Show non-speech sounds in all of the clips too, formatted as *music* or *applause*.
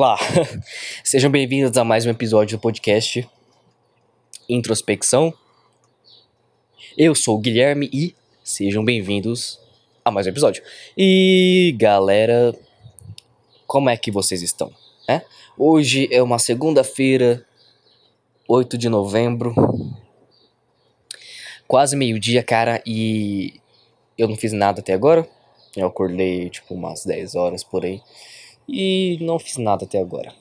Olá, *laughs* sejam bem-vindos a mais um episódio do podcast Introspecção. Eu sou o Guilherme e sejam bem-vindos a mais um episódio. E galera, como é que vocês estão? É? Hoje é uma segunda-feira, 8 de novembro, quase meio-dia, cara, e eu não fiz nada até agora. Eu acordei tipo umas 10 horas por aí e não fiz nada até agora.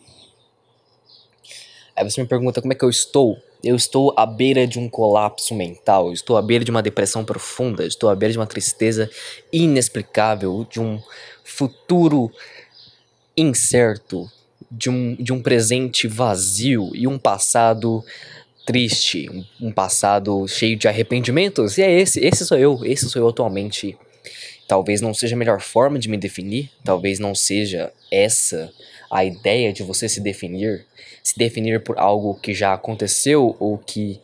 Aí você me pergunta como é que eu estou? Eu estou à beira de um colapso mental, estou à beira de uma depressão profunda, estou à beira de uma tristeza inexplicável, de um futuro incerto, de um, de um presente vazio e um passado triste, um, um passado cheio de arrependimentos. E é esse, esse sou eu, esse sou eu atualmente Talvez não seja a melhor forma de me definir, talvez não seja essa a ideia de você se definir, se definir por algo que já aconteceu ou que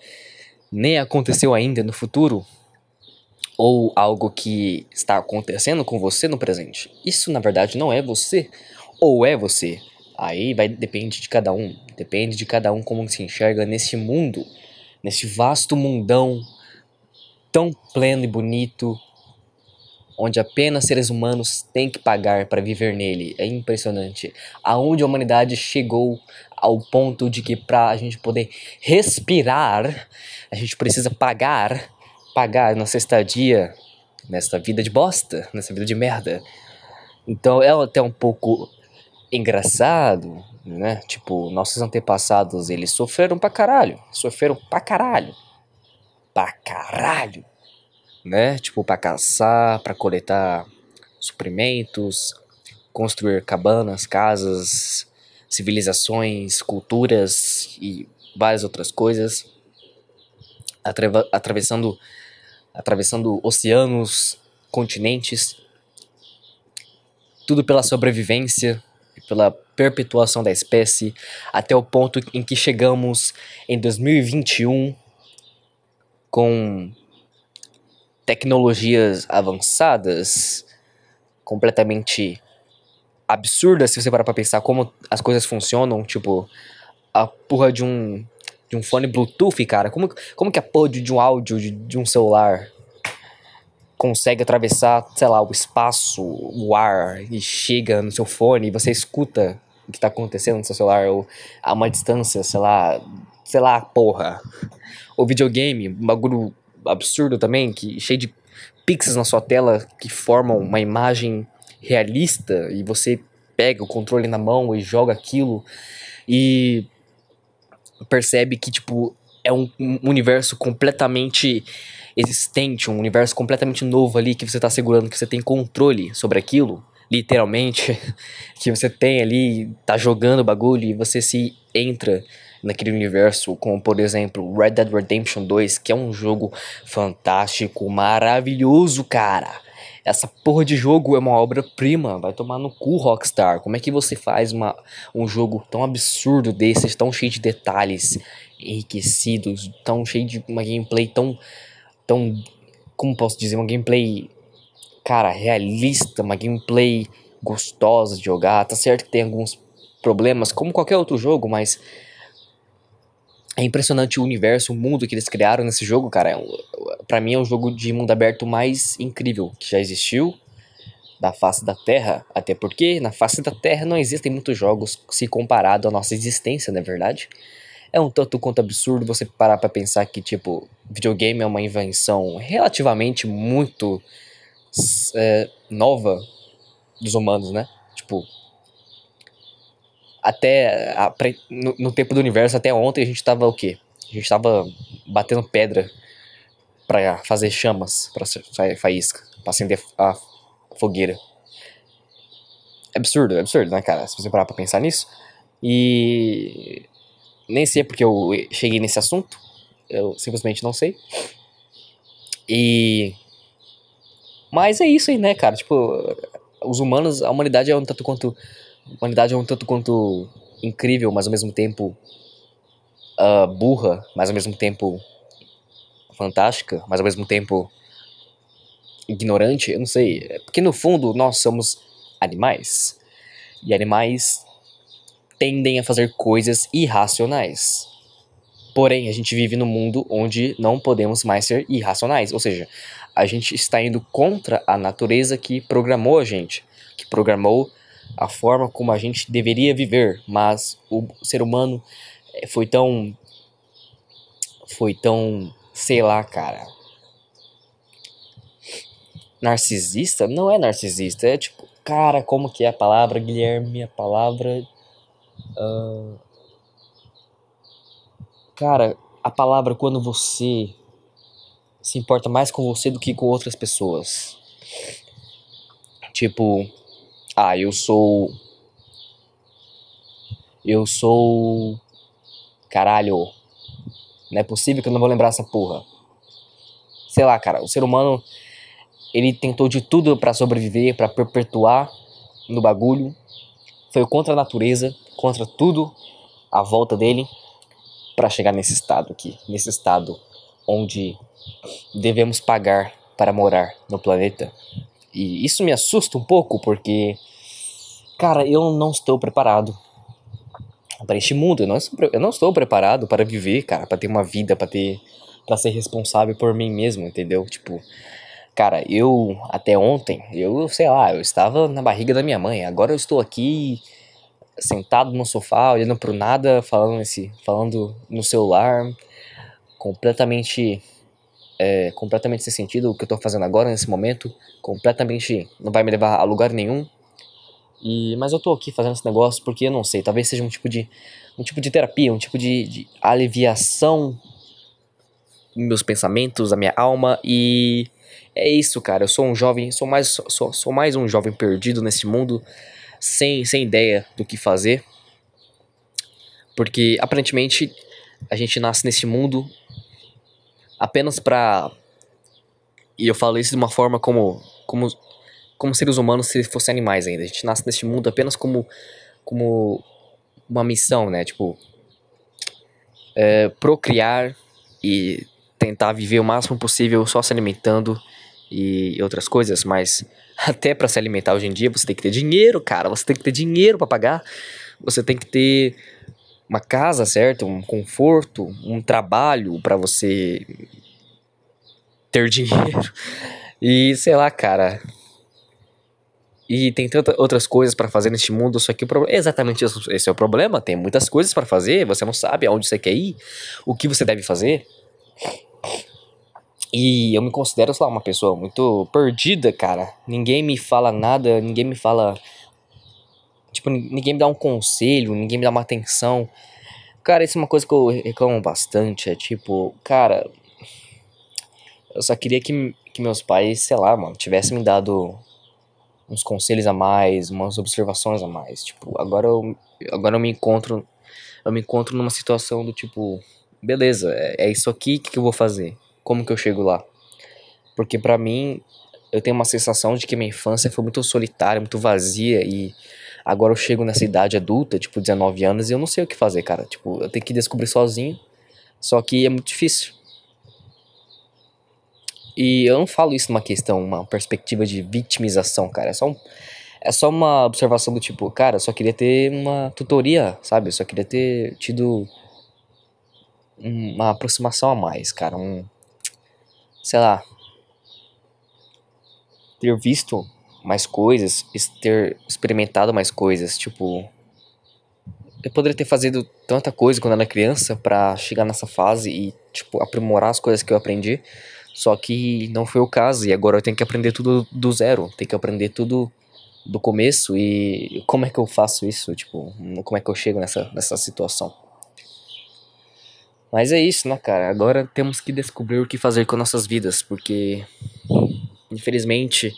nem aconteceu ainda no futuro, ou algo que está acontecendo com você no presente. Isso na verdade não é você, ou é você. Aí vai depende de cada um, depende de cada um como se enxerga nesse mundo, nesse vasto mundão tão pleno e bonito onde apenas seres humanos têm que pagar para viver nele. É impressionante. Aonde a humanidade chegou ao ponto de que para a gente poder respirar, a gente precisa pagar, pagar nossa estadia nessa vida de bosta, nessa vida de merda. Então é até um pouco engraçado, né? Tipo, nossos antepassados, eles sofreram pra caralho. Sofreram pra caralho. Pra caralho né? Tipo, para caçar, para coletar suprimentos, construir cabanas, casas, civilizações, culturas e várias outras coisas, Atra atravessando atravessando oceanos, continentes, tudo pela sobrevivência e pela perpetuação da espécie, até o ponto em que chegamos em 2021 com tecnologias avançadas, completamente absurdas, se você parar pra pensar como as coisas funcionam, tipo, a porra de um de um fone Bluetooth, cara, como, como que a porra de, de um áudio de, de um celular consegue atravessar, sei lá, o espaço, o ar e chega no seu fone e você escuta o que tá acontecendo no seu celular ou a uma distância, sei lá, sei lá, porra. O videogame, um bagulho absurdo também, que cheio de pixels na sua tela que formam uma imagem realista e você pega o controle na mão e joga aquilo e percebe que tipo é um, um universo completamente existente, um universo completamente novo ali que você está segurando, que você tem controle sobre aquilo, literalmente, *laughs* que você tem ali, tá jogando o bagulho e você se entra naquele universo, como por exemplo Red Dead Redemption 2, que é um jogo fantástico, maravilhoso, cara. Essa porra de jogo é uma obra-prima, vai tomar no cu Rockstar. Como é que você faz uma, um jogo tão absurdo desses, tão cheio de detalhes enriquecidos, tão cheio de uma gameplay tão tão como posso dizer, uma gameplay cara, realista, uma gameplay gostosa de jogar. Tá certo que tem alguns problemas, como qualquer outro jogo, mas é impressionante o universo, o mundo que eles criaram nesse jogo, cara. É um, pra mim é o jogo de mundo aberto mais incrível que já existiu da face da Terra. Até porque na face da Terra não existem muitos jogos se comparado à nossa existência, não é verdade? É um tanto quanto absurdo você parar pra pensar que, tipo, videogame é uma invenção relativamente muito é, nova dos humanos, né? Tipo, até a, no, no, tempo do universo, até ontem a gente tava o quê? A gente tava batendo pedra para fazer chamas, para fa faísca, pra acender a fogueira. É absurdo, é absurdo, né, cara? Se você parar pra pensar nisso. E nem sei porque eu cheguei nesse assunto. Eu simplesmente não sei. E. Mas é isso aí, né, cara? Tipo, os humanos, a humanidade é um tanto quanto humanidade é um tanto quanto incrível, mas ao mesmo tempo uh, burra, mas ao mesmo tempo fantástica, mas ao mesmo tempo ignorante, eu não sei. É porque no fundo nós somos animais. E animais tendem a fazer coisas irracionais. Porém, a gente vive num mundo onde não podemos mais ser irracionais, ou seja, a gente está indo contra a natureza que programou a gente, que programou a forma como a gente deveria viver, mas o ser humano eh, foi tão foi tão, sei lá, cara. Narcisista? Não é narcisista, é tipo, cara, como que é a palavra, Guilherme? A palavra. Uh, cara, a palavra quando você se importa mais com você do que com outras pessoas. Tipo, ah, eu sou. Eu sou. Caralho. Não é possível que eu não vou lembrar essa porra. Sei lá, cara, o ser humano ele tentou de tudo para sobreviver, para perpetuar no bagulho. Foi contra a natureza, contra tudo à volta dele para chegar nesse estado aqui, nesse estado onde devemos pagar para morar no planeta. E isso me assusta um pouco porque cara, eu não estou preparado para este mundo. Eu não, estou, eu não estou preparado para viver, cara, para ter uma vida, para ter para ser responsável por mim mesmo, entendeu? Tipo, cara, eu até ontem, eu sei lá, eu estava na barriga da minha mãe. Agora eu estou aqui sentado no sofá, olhando pro nada, falando esse, falando no celular, completamente é, completamente sem sentido o que eu tô fazendo agora nesse momento, completamente não vai me levar a lugar nenhum. E, mas eu tô aqui fazendo esse negócio porque eu não sei, talvez seja um tipo de um tipo de terapia, um tipo de, de aliviação meus pensamentos, a minha alma e é isso, cara. Eu sou um jovem, sou mais sou, sou mais um jovem perdido nesse mundo sem sem ideia do que fazer. Porque aparentemente a gente nasce nesse mundo apenas para e eu falo isso de uma forma como como como seres humanos se fossem animais ainda. A gente nasce neste mundo apenas como, como uma missão, né? Tipo, é, procriar e tentar viver o máximo possível só se alimentando e outras coisas, mas *laughs* até para se alimentar hoje em dia você tem que ter dinheiro, cara. Você tem que ter dinheiro para pagar. Você tem que ter uma casa, certo? Um conforto, um trabalho para você ter *laughs* dinheiro. E sei lá, cara, e tem tantas outras coisas para fazer neste mundo, só que o problema, exatamente esse é o problema. Tem muitas coisas para fazer, você não sabe aonde você quer ir, o que você deve fazer. E eu me considero, sei lá, uma pessoa muito perdida, cara. Ninguém me fala nada, ninguém me fala. Tipo, ninguém me dá um conselho, ninguém me dá uma atenção. Cara, isso é uma coisa que eu reclamo bastante. É tipo, cara. Eu só queria que, que meus pais, sei lá, mano, tivessem me dado uns conselhos a mais, umas observações a mais. Tipo, agora eu, agora eu me encontro eu me encontro numa situação do tipo, beleza, é, é isso aqui, o que, que eu vou fazer? Como que eu chego lá? Porque para mim, eu tenho uma sensação de que minha infância foi muito solitária, muito vazia e agora eu chego nessa idade adulta, tipo 19 anos, e eu não sei o que fazer, cara. Tipo, eu tenho que descobrir sozinho. Só que é muito difícil. E eu não falo isso numa questão, uma perspectiva de vitimização, cara. É só, um, é só uma observação do tipo, cara, eu só queria ter uma tutoria, sabe? Eu só queria ter tido uma aproximação a mais, cara. Um. Sei lá. Ter visto mais coisas, ter experimentado mais coisas, tipo. Eu poderia ter feito tanta coisa quando era criança para chegar nessa fase e, tipo, aprimorar as coisas que eu aprendi. Só que não foi o caso e agora eu tenho que aprender tudo do zero, tenho que aprender tudo do começo e como é que eu faço isso, tipo, como é que eu chego nessa, nessa situação. Mas é isso, né, cara? Agora temos que descobrir o que fazer com nossas vidas, porque infelizmente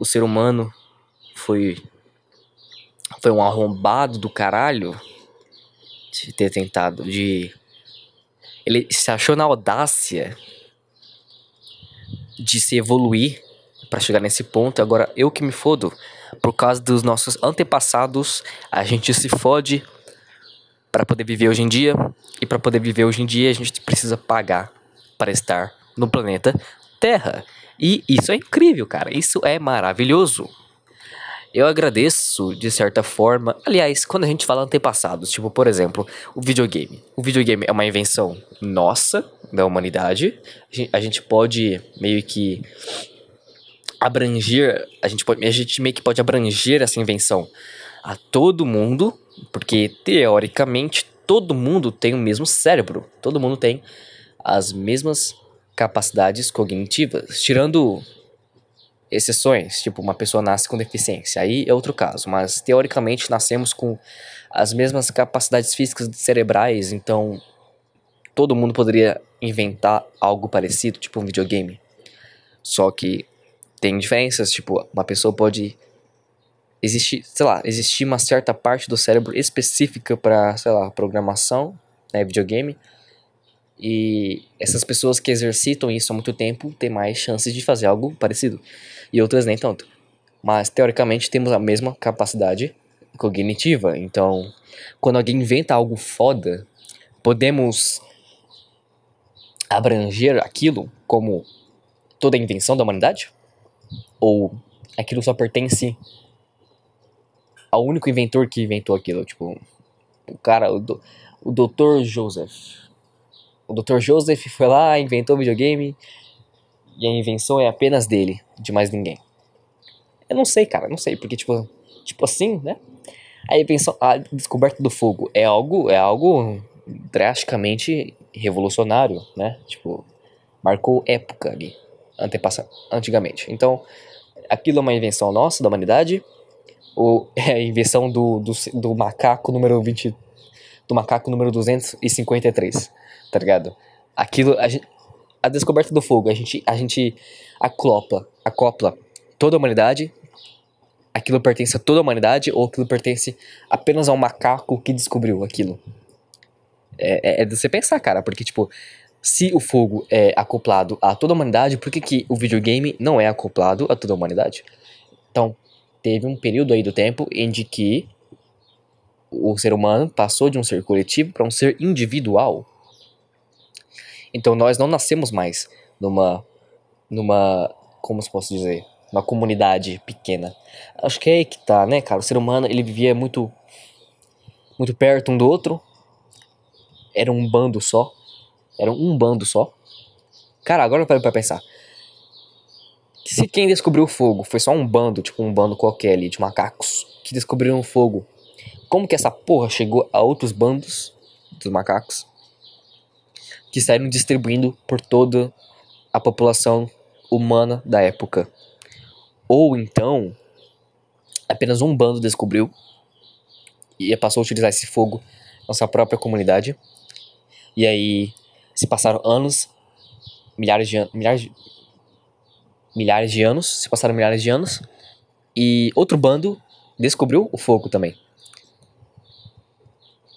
o ser humano foi foi um arrombado do caralho de ter tentado de ele se achou na audácia de se evoluir para chegar nesse ponto. Agora eu que me fodo. Por causa dos nossos antepassados, a gente se fode para poder viver hoje em dia. E para poder viver hoje em dia, a gente precisa pagar para estar no planeta Terra. E isso é incrível, cara. Isso é maravilhoso. eu agradeço de certa forma. Aliás, quando a gente fala antepassados, tipo, por exemplo, o videogame. O videogame é uma invenção nossa, da humanidade. A gente pode meio que abranger, a gente, pode, a gente meio que pode abranger essa invenção a todo mundo, porque teoricamente todo mundo tem o mesmo cérebro, todo mundo tem as mesmas capacidades cognitivas, tirando exceções, tipo uma pessoa nasce com deficiência, aí é outro caso, mas teoricamente nascemos com as mesmas capacidades físicas cerebrais, então todo mundo poderia inventar algo parecido, tipo um videogame. Só que tem diferenças, tipo, uma pessoa pode existir, sei lá, existir uma certa parte do cérebro específica para, sei lá, programação, né, videogame. E essas pessoas que exercitam isso há muito tempo têm mais chances de fazer algo parecido. E outras nem tanto. Mas teoricamente temos a mesma capacidade cognitiva. Então, quando alguém inventa algo foda, podemos abranger aquilo como toda a invenção da humanidade? Ou aquilo só pertence ao único inventor que inventou aquilo? Tipo, o cara, o, do, o Dr. Joseph. O Dr. Joseph foi lá, inventou o videogame e a invenção é apenas dele, de mais ninguém. Eu não sei, cara, não sei, porque tipo, tipo assim, né? A invenção, a descoberta do fogo é algo, é algo drasticamente revolucionário, né? Tipo, marcou época ali, antepassa antigamente. Então, aquilo é uma invenção nossa, da humanidade, ou *laughs* é a invenção do, do, do macaco número 20, do macaco número 253, tá ligado? Aquilo, a, gente, a descoberta do fogo, a gente, a gente acopla, acopla toda a humanidade, aquilo pertence a toda a humanidade ou aquilo pertence apenas ao macaco que descobriu aquilo. É, é, é de você pensar, cara, porque, tipo, se o fogo é acoplado a toda a humanidade, por que, que o videogame não é acoplado a toda a humanidade? Então, teve um período aí do tempo em que o ser humano passou de um ser coletivo para um ser individual. Então nós não nascemos mais numa numa como se posso dizer, uma comunidade pequena. Acho que é aí que tá, né, cara? O ser humano, ele vivia muito muito perto um do outro, era um bando só. Era um bando só. Cara, agora para pra pensar. Se quem descobriu o fogo foi só um bando, tipo um bando qualquer ali de macacos que descobriram o fogo, como que essa porra chegou a outros bandos dos macacos que saíram distribuindo por toda a população humana da época? Ou então, apenas um bando descobriu e passou a utilizar esse fogo na sua própria comunidade e aí se passaram anos, milhares de anos, milhares, milhares de anos, se passaram milhares de anos, e outro bando descobriu o fogo também.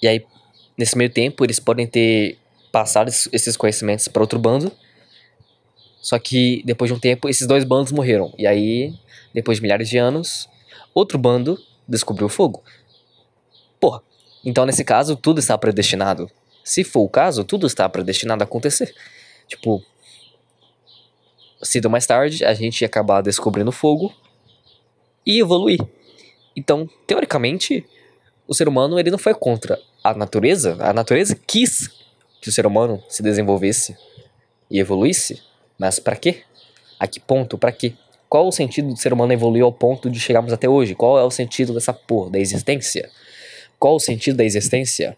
E aí, nesse meio tempo, eles podem ter passado esses conhecimentos para outro bando, só que depois de um tempo, esses dois bandos morreram. E aí, depois de milhares de anos, outro bando descobriu o fogo. Porra, então nesse caso, tudo está predestinado se for o caso, tudo está predestinado a acontecer. Tipo, cedo mais tarde, a gente ia acabar descobrindo fogo e evoluir. Então, teoricamente, o ser humano ele não foi contra a natureza. A natureza quis que o ser humano se desenvolvesse e evoluísse. Mas para quê? A que ponto? Para quê? Qual o sentido do ser humano evoluir ao ponto de chegarmos até hoje? Qual é o sentido dessa porra da existência? Qual o sentido da existência?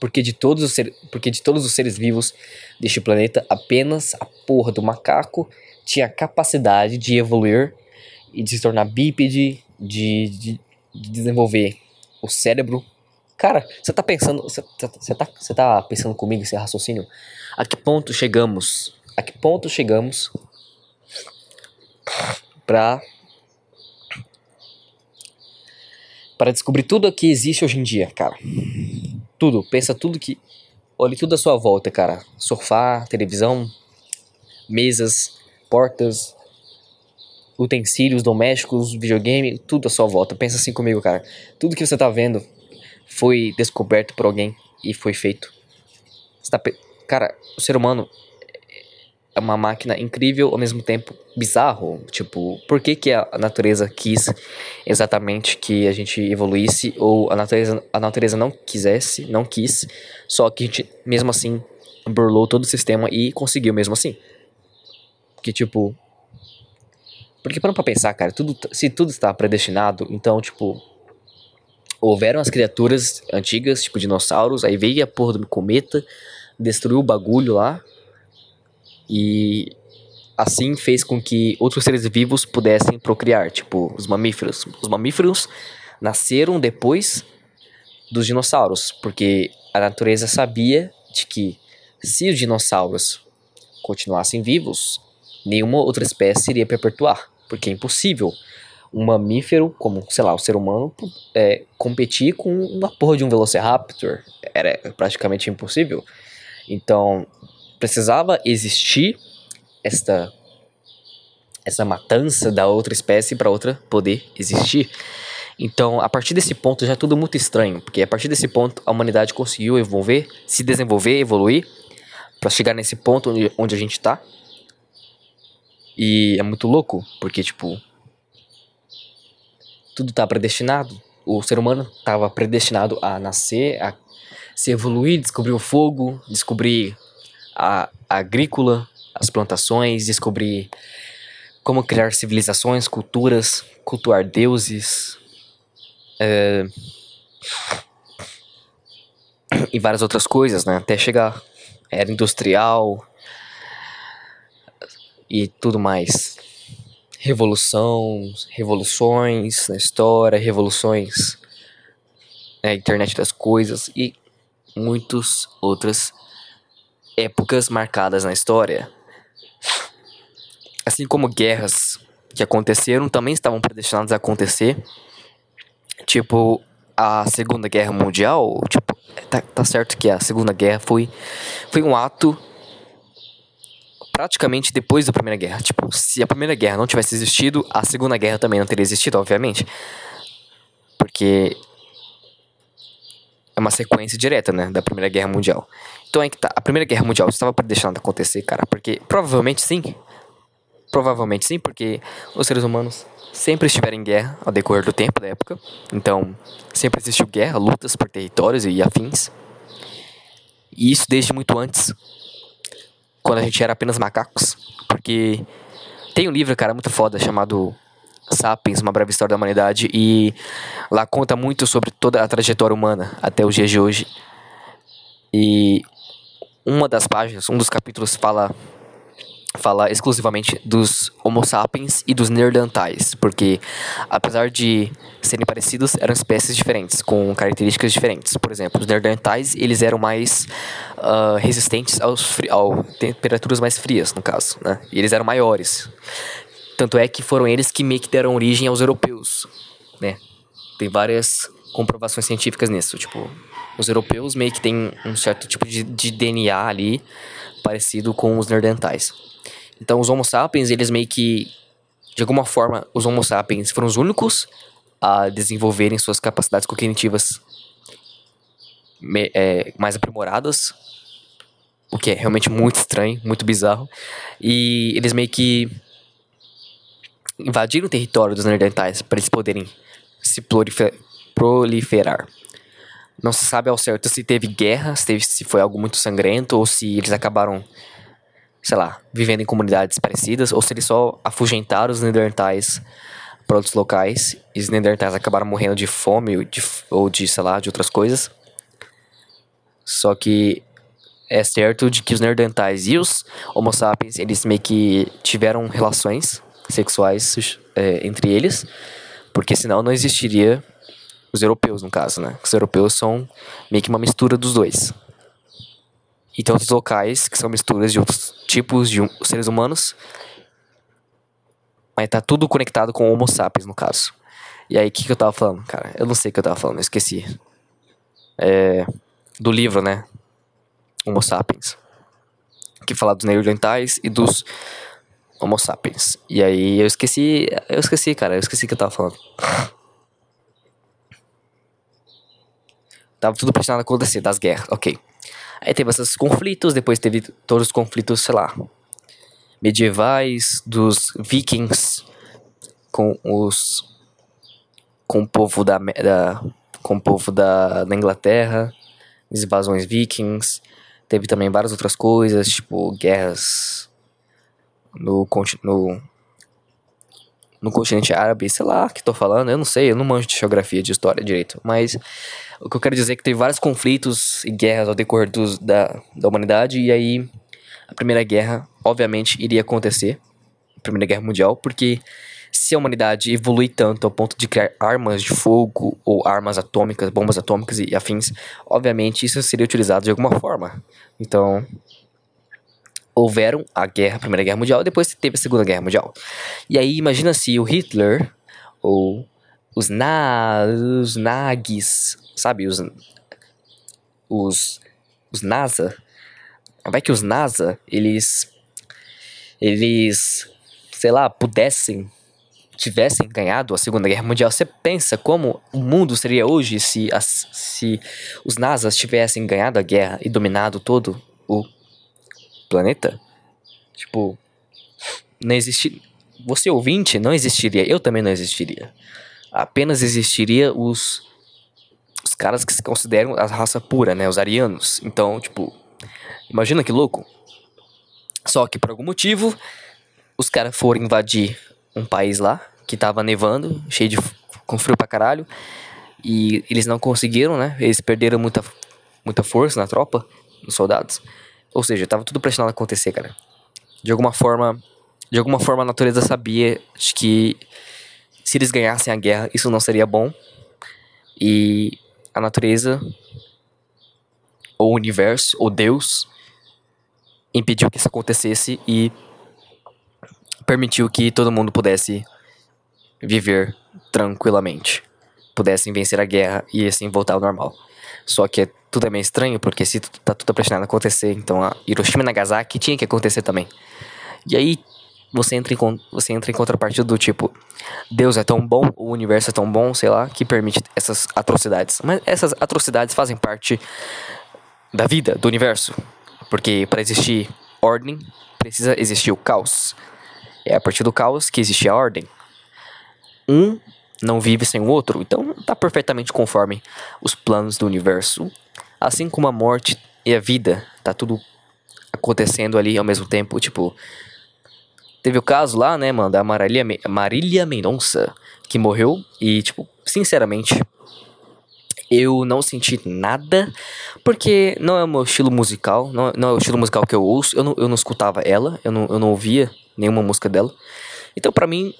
porque de todos os ser, porque de todos os seres vivos deste planeta, apenas a porra do macaco tinha a capacidade de evoluir e de se tornar bípede, de, de, de desenvolver o cérebro. Cara, você tá pensando, você tá, você tá pensando comigo esse raciocínio? A que ponto chegamos? A que ponto chegamos pra para descobrir tudo o que existe hoje em dia, cara? Tudo, pensa tudo que. Olhe tudo à sua volta, cara. Sofá, televisão, mesas, portas, utensílios domésticos, videogame, tudo à sua volta. Pensa assim comigo, cara. Tudo que você tá vendo foi descoberto por alguém e foi feito. Tá, cara, o ser humano. é uma máquina incrível, ao mesmo tempo bizarro. Tipo, por que, que a natureza quis exatamente que a gente evoluísse, ou a natureza, a natureza não quisesse, não quis, só que a gente, mesmo assim, burlou todo o sistema e conseguiu mesmo assim. Que, tipo. Porque para pra pensar, cara, tudo, se tudo está predestinado, então, tipo. Houveram as criaturas antigas, tipo dinossauros, aí veio a porra do cometa, destruiu o bagulho lá, e assim fez com que outros seres vivos pudessem procriar, tipo os mamíferos. Os mamíferos nasceram depois dos dinossauros, porque a natureza sabia de que se os dinossauros continuassem vivos, nenhuma outra espécie iria perpetuar, porque é impossível um mamífero, como, sei lá, o ser humano, é, competir com uma porra de um Velociraptor. Era praticamente impossível. Então, precisava existir esta essa matança da outra espécie para outra poder existir. Então, a partir desse ponto já é tudo muito estranho, porque a partir desse ponto a humanidade conseguiu evolver, se desenvolver, evoluir para chegar nesse ponto onde, onde a gente está. E é muito louco, porque tipo tudo tá predestinado. O ser humano estava predestinado a nascer, a se evoluir, descobrir o fogo, descobrir a, a agrícola, as plantações, descobrir como criar civilizações, culturas, cultuar deuses é, *clears throat* e várias outras coisas, né? Até chegar era industrial e tudo mais. Revolução, revoluções na história, revoluções na internet das coisas e muitas outras épocas marcadas na história. Assim como guerras que aconteceram também estavam predestinadas a acontecer. Tipo, a Segunda Guerra Mundial, tipo, tá, tá certo que a Segunda Guerra foi, foi um ato praticamente depois da Primeira Guerra. Tipo, se a Primeira Guerra não tivesse existido, a Segunda Guerra também não teria existido, obviamente. Porque é uma sequência direta, né, da Primeira Guerra Mundial. Então é que tá, a Primeira Guerra Mundial estava a acontecer, cara, porque provavelmente sim. Provavelmente sim, porque os seres humanos sempre estiveram em guerra ao decorrer do tempo da época. Então, sempre existiu guerra, lutas por territórios e afins. E isso desde muito antes, quando a gente era apenas macacos, porque tem um livro, cara, muito foda chamado Sapiens, uma breve história da humanidade, e lá conta muito sobre toda a trajetória humana até os dias de hoje. E uma das páginas, um dos capítulos fala fala exclusivamente dos Homo sapiens e dos Neandertais, porque apesar de serem parecidos, eram espécies diferentes, com características diferentes. Por exemplo, os Neandertais, eles eram mais uh, resistentes aos ao temperaturas mais frias, no caso, né? E eles eram maiores. Tanto é que foram eles que meio que deram origem aos europeus, né? Tem várias comprovações científicas nisso. Tipo, os europeus meio que têm um certo tipo de, de DNA ali parecido com os neandertais. Então, os Homo sapiens, eles meio que, de alguma forma, os Homo sapiens foram os únicos a desenvolverem suas capacidades cognitivas me, é, mais aprimoradas, o que é realmente muito estranho, muito bizarro. E eles meio que invadiram o território dos neandertais para eles poderem se proliferar. Não se sabe ao certo se teve guerra, se, teve, se foi algo muito sangrento, ou se eles acabaram, sei lá, vivendo em comunidades parecidas, ou se eles só afugentaram os neandertais para outros locais, e os neandertais acabaram morrendo de fome ou de, ou de, sei lá, de outras coisas. Só que é certo de que os neandertais e os homo sapiens, eles meio que tiveram relações sexuais é, entre eles, porque senão não existiria os europeus, no caso, né? Os europeus são meio que uma mistura dos dois. E tem outros locais que são misturas de outros tipos de seres humanos, mas tá tudo conectado com Homo sapiens, no caso. E aí, o que, que eu tava falando, cara? Eu não sei o que eu tava falando, eu esqueci. É, do livro, né? Homo sapiens. Que fala dos neandertais e dos Homo sapiens. E aí eu esqueci. Eu esqueci, cara. Eu esqueci o que eu tava falando. Tava tudo pressionado a acontecer, das guerras, ok. Aí teve esses conflitos, depois teve todos os conflitos, sei lá. medievais, dos vikings com os com o povo da, da com o povo da, da Inglaterra, as invasões vikings. Teve também várias outras coisas, tipo guerras no, no, no continente árabe, sei lá que tô falando, eu não sei, eu não manjo de geografia, de história direito, mas o que eu quero dizer é que teve vários conflitos e guerras ao decorrer dos, da, da humanidade, e aí a Primeira Guerra, obviamente, iria acontecer, a Primeira Guerra Mundial, porque se a humanidade evoluir tanto ao ponto de criar armas de fogo ou armas atômicas, bombas atômicas e afins, obviamente isso seria utilizado de alguma forma. Então, houveram a guerra, a Primeira Guerra Mundial, depois teve a Segunda Guerra Mundial. E aí imagina se o Hitler ou os, na, os Nags, sabe, os os os NASA, vai que os NASA, eles eles sei lá, pudessem tivessem ganhado a Segunda Guerra Mundial, você pensa como o mundo seria hoje se, as, se os NASAs tivessem ganhado a guerra e dominado todo o planeta? Tipo, não existiria. Você ouvinte não existiria, eu também não existiria. Apenas existiria os os caras que se consideram a raça pura, né, os arianos. Então, tipo, imagina que louco. Só que por algum motivo os caras foram invadir um país lá que tava nevando, cheio de com frio pra caralho, e eles não conseguiram, né? Eles perderam muita muita força na tropa, nos soldados. Ou seja, tava tudo prestes acontecer, cara. De alguma forma, de alguma forma a natureza sabia que se eles ganhassem a guerra, isso não seria bom. E a natureza ou o universo ou Deus impediu que isso acontecesse e permitiu que todo mundo pudesse viver tranquilamente, pudessem vencer a guerra e assim voltar ao normal. Só que tudo é meio estranho, porque se tá tudo prestes a acontecer, então a Hiroshima e Nagasaki tinha que acontecer também. E aí você entra em, você entra em contrapartida do tipo, Deus é tão bom, o universo é tão bom, sei lá, que permite essas atrocidades. Mas essas atrocidades fazem parte da vida, do universo. Porque para existir ordem, precisa existir o caos. É a partir do caos que existe a ordem. Um não vive sem o outro, então está perfeitamente conforme os planos do universo. Assim como a morte e a vida, tá tudo acontecendo ali ao mesmo tempo, tipo. Teve o caso lá, né, mano, da Marília, Marília Mendonça, que morreu, e, tipo, sinceramente, eu não senti nada, porque não é o meu estilo musical, não, não é o estilo musical que eu ouço, eu não, eu não escutava ela, eu não, eu não ouvia nenhuma música dela. Então, para mim,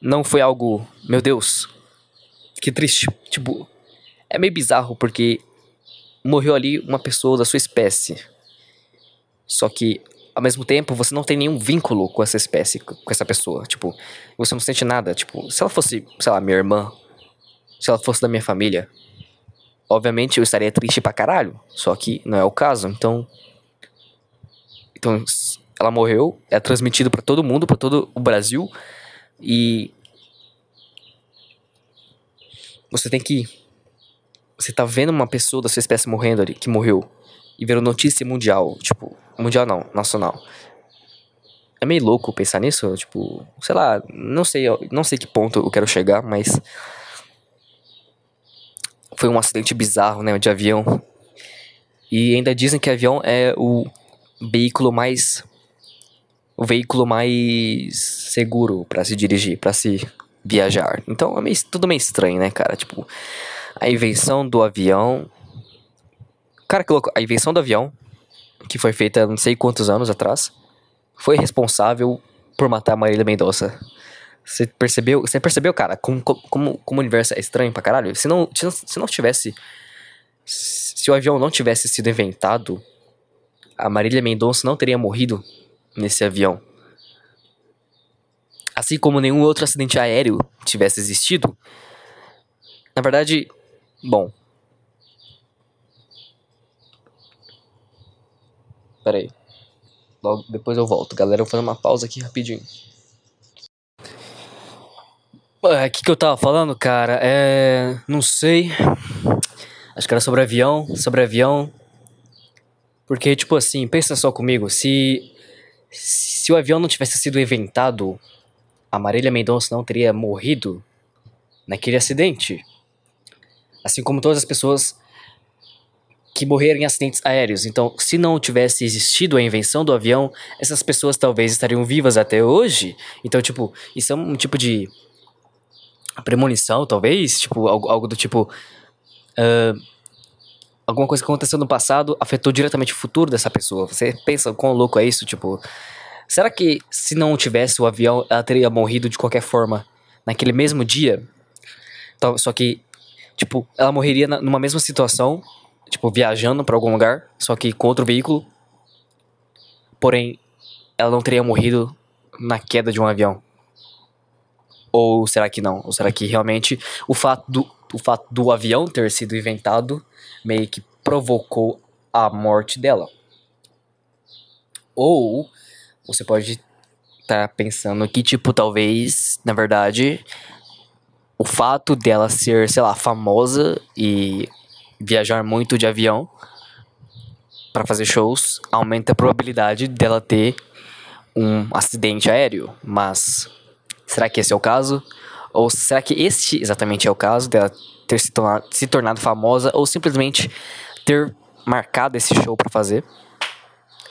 não foi algo, meu Deus, que triste. Tipo, é meio bizarro porque morreu ali uma pessoa da sua espécie. Só que, ao mesmo tempo, você não tem nenhum vínculo com essa espécie, com essa pessoa. Tipo, você não sente nada. Tipo, se ela fosse, sei lá, minha irmã, se ela fosse da minha família, obviamente eu estaria triste pra caralho. Só que não é o caso. Então. Então, ela morreu, é transmitido para todo mundo, para todo o Brasil. E você tem que você tá vendo uma pessoa da sua espécie morrendo ali, que morreu, e vendo notícia mundial, tipo, mundial não, nacional. É meio louco pensar nisso, tipo, sei lá, não sei, não sei que ponto eu quero chegar, mas foi um acidente bizarro, né, de avião. E ainda dizem que avião é o veículo mais o veículo mais seguro para se dirigir, para se viajar. Então é meio, tudo meio estranho, né, cara? Tipo, a invenção do avião. Cara, que louco. A invenção do avião, que foi feita não sei quantos anos atrás, foi responsável por matar Marília Mendonça. Você percebeu, você percebeu, cara, como, como, como o universo é estranho pra caralho? Se não, se não tivesse. Se o avião não tivesse sido inventado, a Marília Mendonça não teria morrido nesse avião. Assim como nenhum outro acidente aéreo tivesse existido. Na verdade, bom. Pera aí. Logo depois eu volto. Galera, eu vou fazer uma pausa aqui rapidinho. O que, que eu tava falando, cara? É. Não sei. Acho que era sobre avião. Sobre avião. Porque, tipo assim, pensa só comigo. Se se o avião não tivesse sido inventado, a Marília Mendonça não teria morrido naquele acidente. Assim como todas as pessoas que morreram em acidentes aéreos. Então, se não tivesse existido a invenção do avião, essas pessoas talvez estariam vivas até hoje. Então, tipo, isso é um tipo de premonição, talvez, tipo, algo, algo do tipo. Uh, alguma coisa que aconteceu no passado afetou diretamente o futuro dessa pessoa. Você pensa quão louco é isso? Tipo, será que se não tivesse o avião, ela teria morrido de qualquer forma naquele mesmo dia? Só que, tipo, ela morreria numa mesma situação, tipo, viajando para algum lugar, só que com outro veículo. Porém, ela não teria morrido na queda de um avião. Ou será que não? Ou será que realmente o fato do, o fato do avião ter sido inventado meio que provocou a morte dela? Ou você pode estar tá pensando que, tipo, talvez, na verdade, o fato dela ser, sei lá, famosa e viajar muito de avião para fazer shows aumenta a probabilidade dela ter um acidente aéreo. Mas será que esse é o caso? Ou será que este exatamente é o caso dela ter se tornado, se tornado famosa ou simplesmente ter marcado esse show para fazer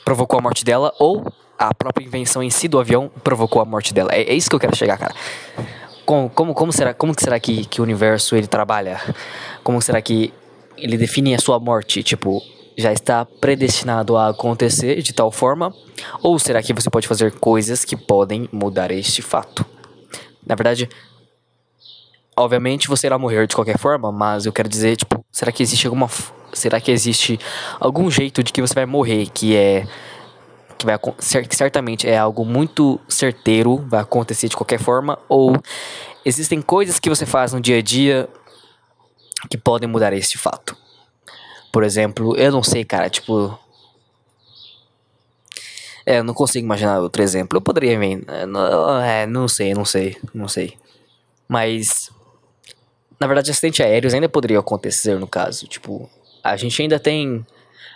provocou a morte dela ou a própria invenção em si do avião provocou a morte dela? É, é isso que eu quero chegar, cara. Como, como, como será, como que será que, que o universo ele trabalha? Como será que ele define a sua morte? Tipo, já está predestinado a acontecer de tal forma? Ou será que você pode fazer coisas que podem mudar este fato? Na verdade, obviamente você irá morrer de qualquer forma, mas eu quero dizer, tipo, será que existe alguma será que existe algum jeito de que você vai morrer que é que vai certamente é algo muito certeiro, vai acontecer de qualquer forma, ou existem coisas que você faz no dia a dia que podem mudar este fato. Por exemplo, eu não sei, cara, tipo. É, eu não consigo imaginar outro exemplo. Eu poderia ver. É, não sei, não sei, não sei. Mas. Na verdade, acidentes aéreos ainda poderiam acontecer no caso. Tipo, a gente ainda tem.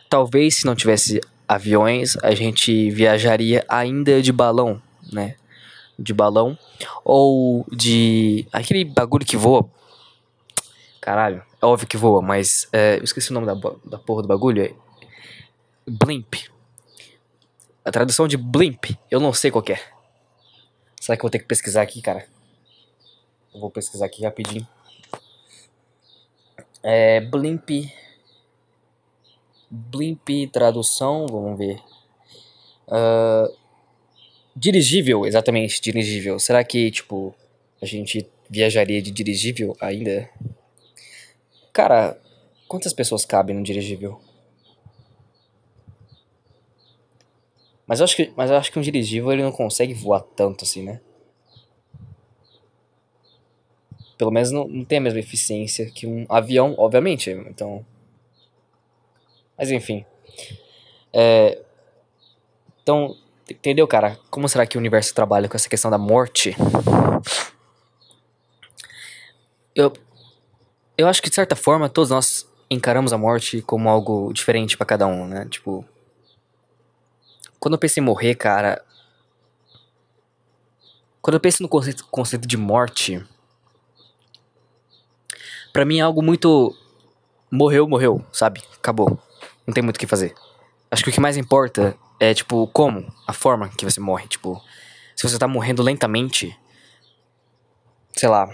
Talvez se não tivesse aviões, a gente viajaria ainda de balão, né? De balão. Ou de. aquele bagulho que voa. Caralho, é óbvio que voa, mas. É, eu esqueci o nome da, da porra do bagulho. É. Blimp. A tradução de blimp, eu não sei qual é. Será que eu vou ter que pesquisar aqui, cara? Eu vou pesquisar aqui rapidinho. É. Blimp. Blimp, tradução, vamos ver. Uh, dirigível, exatamente, dirigível. Será que, tipo, a gente viajaria de dirigível ainda? Cara, quantas pessoas cabem no dirigível? Mas eu acho que, mas eu acho que um dirigível ele não consegue voar tanto assim, né? Pelo menos não, não tem a mesma eficiência que um avião, obviamente. Então, mas enfim. É, então, entendeu, cara? Como será que o universo trabalha com essa questão da morte? Eu, eu acho que de certa forma todos nós encaramos a morte como algo diferente para cada um, né? Tipo, quando eu penso em morrer, cara, quando eu penso no conceito, conceito de morte, para mim é algo muito morreu, morreu, sabe? Acabou. Não tem muito o que fazer. Acho que o que mais importa é, tipo, como, a forma que você morre. Tipo, se você tá morrendo lentamente, sei lá,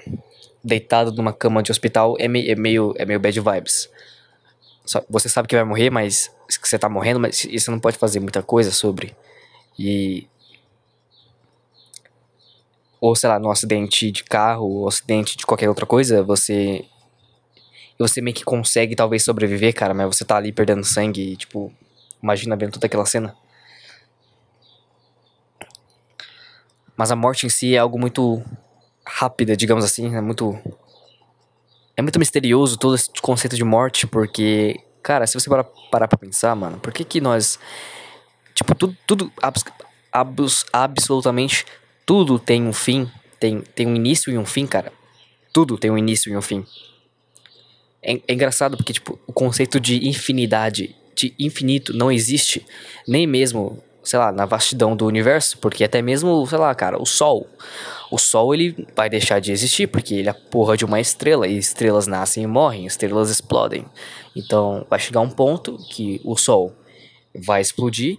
deitado numa cama de hospital, é, meio, é meio, é meio bad vibes. Só, você sabe que vai morrer, mas que você tá morrendo, mas isso não pode fazer muita coisa sobre. E. Ou, sei lá, no acidente de carro, ou acidente de qualquer outra coisa, você e você meio que consegue talvez sobreviver, cara, mas você tá ali perdendo sangue e, tipo, imagina vendo toda aquela cena. Mas a morte em si é algo muito rápida, digamos assim, é muito é muito misterioso todo esse conceito de morte, porque, cara, se você parar, parar pra pensar, mano, por que que nós tipo, tudo, tudo abs, abs, absolutamente tudo tem um fim, tem, tem um início e um fim, cara. Tudo tem um início e um fim. É, é engraçado porque, tipo, o conceito de infinidade, de infinito, não existe nem mesmo sei lá, na vastidão do universo, porque até mesmo, sei lá, cara, o Sol. O Sol ele vai deixar de existir porque ele é a porra de uma estrela e estrelas nascem e morrem, estrelas explodem. Então vai chegar um ponto que o Sol vai explodir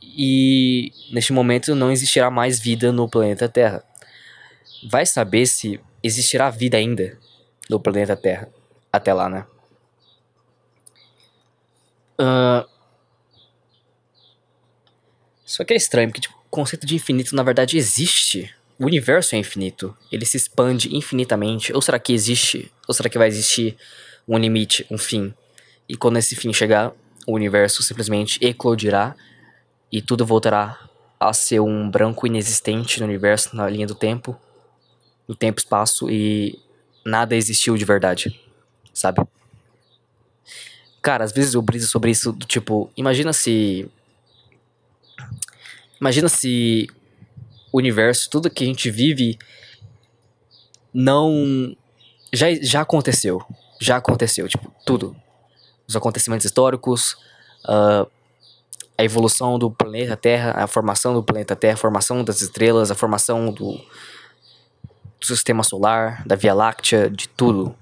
e neste momento não existirá mais vida no planeta Terra. Vai saber se existirá vida ainda no planeta Terra até lá, né? Uh... Só que é estranho, porque tipo, o conceito de infinito na verdade existe. O universo é infinito. Ele se expande infinitamente. Ou será que existe? Ou será que vai existir um limite, um fim? E quando esse fim chegar, o universo simplesmente eclodirá e tudo voltará a ser um branco inexistente no universo, na linha do tempo, do tempo e espaço, e nada existiu de verdade, sabe? Cara, às vezes eu briso sobre isso, do tipo, imagina se. Imagina se o universo, tudo que a gente vive, não. Já, já aconteceu. Já aconteceu, tipo, tudo. Os acontecimentos históricos, uh, a evolução do planeta Terra, a formação do planeta Terra, a formação das estrelas, a formação do, do sistema solar, da Via Láctea, de tudo.